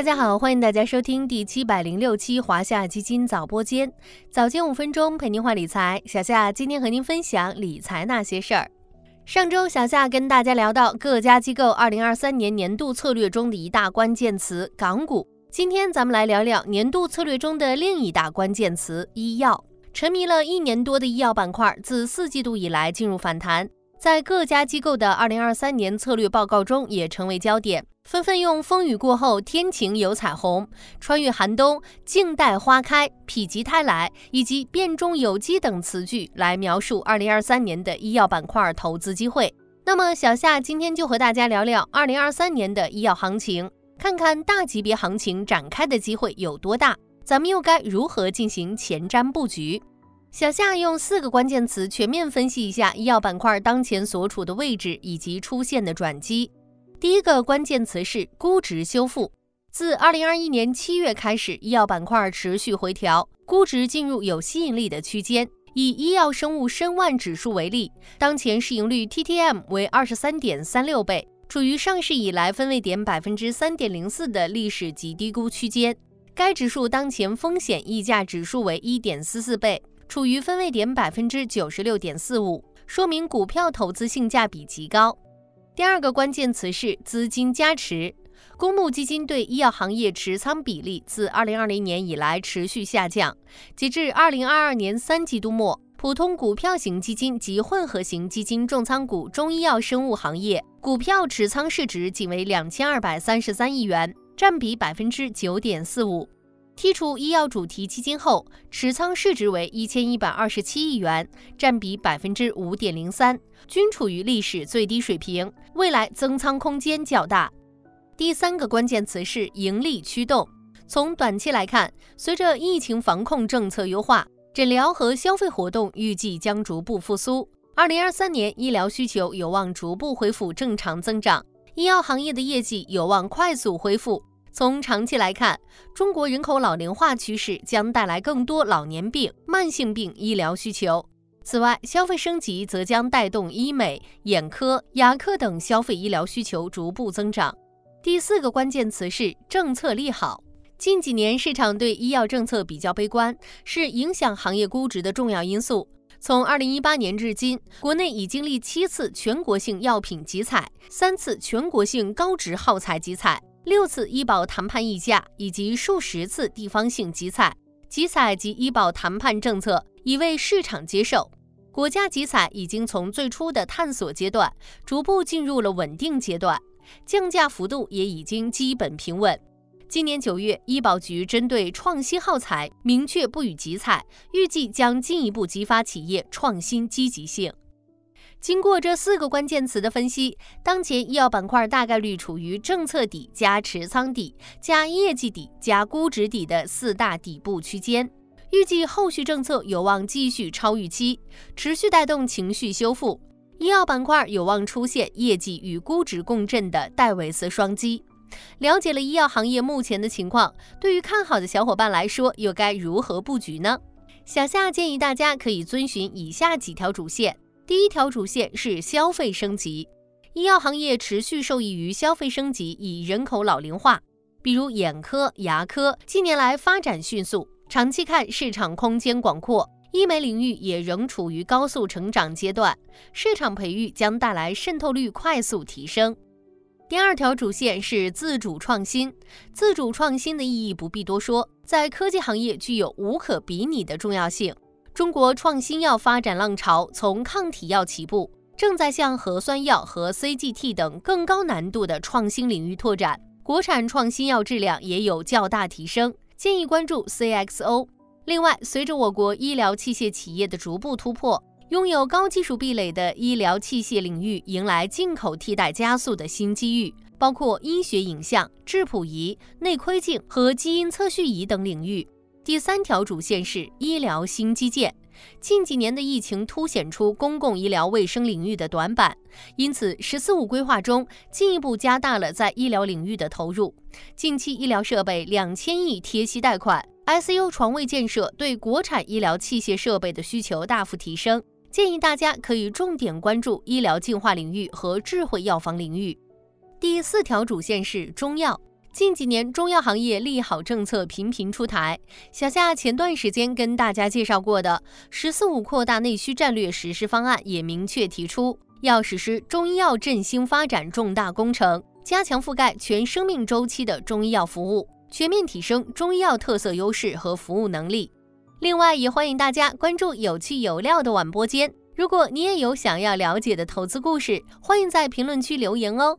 大家好，欢迎大家收听第七百零六期华夏基金早播间，早间五分钟陪您话理财。小夏今天和您分享理财那些事儿。上周小夏跟大家聊到各家机构二零二三年年度策略中的一大关键词港股，今天咱们来聊聊年度策略中的另一大关键词医药。沉迷了一年多的医药板块，自四季度以来进入反弹。在各家机构的二零二三年策略报告中，也成为焦点，纷纷用“风雨过后天晴有彩虹”、“穿越寒冬”、“静待花开”、“否极泰来”以及“变中有机”等词句来描述二零二三年的医药板块投资机会。那么，小夏今天就和大家聊聊二零二三年的医药行情，看看大级别行情展开的机会有多大，咱们又该如何进行前瞻布局？小夏用四个关键词全面分析一下医药板块当前所处的位置以及出现的转机。第一个关键词是估值修复。自二零二一年七月开始，医药板块持续回调，估值进入有吸引力的区间。以医药生物申万指数为例，当前市盈率 TTM 为二十三点三六倍，处于上市以来分位点百分之三点零四的历史极低估区间。该指数当前风险溢价指数为一点四四倍。处于分位点百分之九十六点四五，说明股票投资性价比极高。第二个关键词是资金加持，公募基金对医药行业持仓比例自二零二零年以来持续下降，截至二零二二年三季度末，普通股票型基金及混合型基金重仓股中医药生物行业股票持仓市值仅为两千二百三十三亿元，占比百分之九点四五。剔除医药主题基金后，持仓市值为一千一百二十七亿元，占比百分之五点零三，均处于历史最低水平，未来增仓空间较大。第三个关键词是盈利驱动。从短期来看，随着疫情防控政策优化，诊疗和消费活动预计将逐步复苏，二零二三年医疗需求有望逐步恢复正常增长，医药行业的业绩有望快速恢复。从长期来看，中国人口老龄化趋势将带来更多老年病、慢性病医疗需求。此外，消费升级则将带动医美、眼科、牙科等消费医疗需求逐步增长。第四个关键词是政策利好。近几年市场对医药政策比较悲观，是影响行业估值的重要因素。从二零一八年至今，国内已经历七次全国性药品集采，三次全国性高值耗材集采。六次医保谈判议价以及数十次地方性集采，集采及医保谈判政策已为市场接受。国家集采已经从最初的探索阶段，逐步进入了稳定阶段，降价幅度也已经基本平稳。今年九月，医保局针对创新耗材明确不予集采，预计将进一步激发企业创新积极性。经过这四个关键词的分析，当前医药板块大概率处于政策底加持仓底加业绩底加估值底的四大底部区间。预计后续政策有望继续超预期，持续带动情绪修复，医药板块有望出现业绩与估值共振的戴维斯双击。了解了医药行业目前的情况，对于看好的小伙伴来说，又该如何布局呢？小夏建议大家可以遵循以下几条主线。第一条主线是消费升级，医药行业持续受益于消费升级，以人口老龄化，比如眼科、牙科近年来发展迅速，长期看市场空间广阔，医美领域也仍处于高速成长阶段，市场培育将带来渗透率快速提升。第二条主线是自主创新，自主创新的意义不必多说，在科技行业具有无可比拟的重要性。中国创新药发展浪潮从抗体药起步，正在向核酸药和 CGT 等更高难度的创新领域拓展。国产创新药质量也有较大提升，建议关注 CXO。另外，随着我国医疗器械企业的逐步突破，拥有高技术壁垒的医疗器械领域迎来进口替代加速的新机遇，包括医学影像、质谱仪、内窥镜和基因测序仪等领域。第三条主线是医疗新基建。近几年的疫情凸显出公共医疗卫生领域的短板，因此“十四五”规划中进一步加大了在医疗领域的投入。近期医疗设备两千亿贴息贷款，ICU 床位建设对国产医疗器械设备的需求大幅提升。建议大家可以重点关注医疗净化领域和智慧药房领域。第四条主线是中药。近几年中药行业利好政策频频出台，小夏前段时间跟大家介绍过的“十四五”扩大内需战略实施方案也明确提出，要实施中医药振兴发展重大工程，加强覆盖全生命周期的中医药服务，全面提升中医药特色优势和服务能力。另外，也欢迎大家关注有趣有料的晚播间。如果你也有想要了解的投资故事，欢迎在评论区留言哦。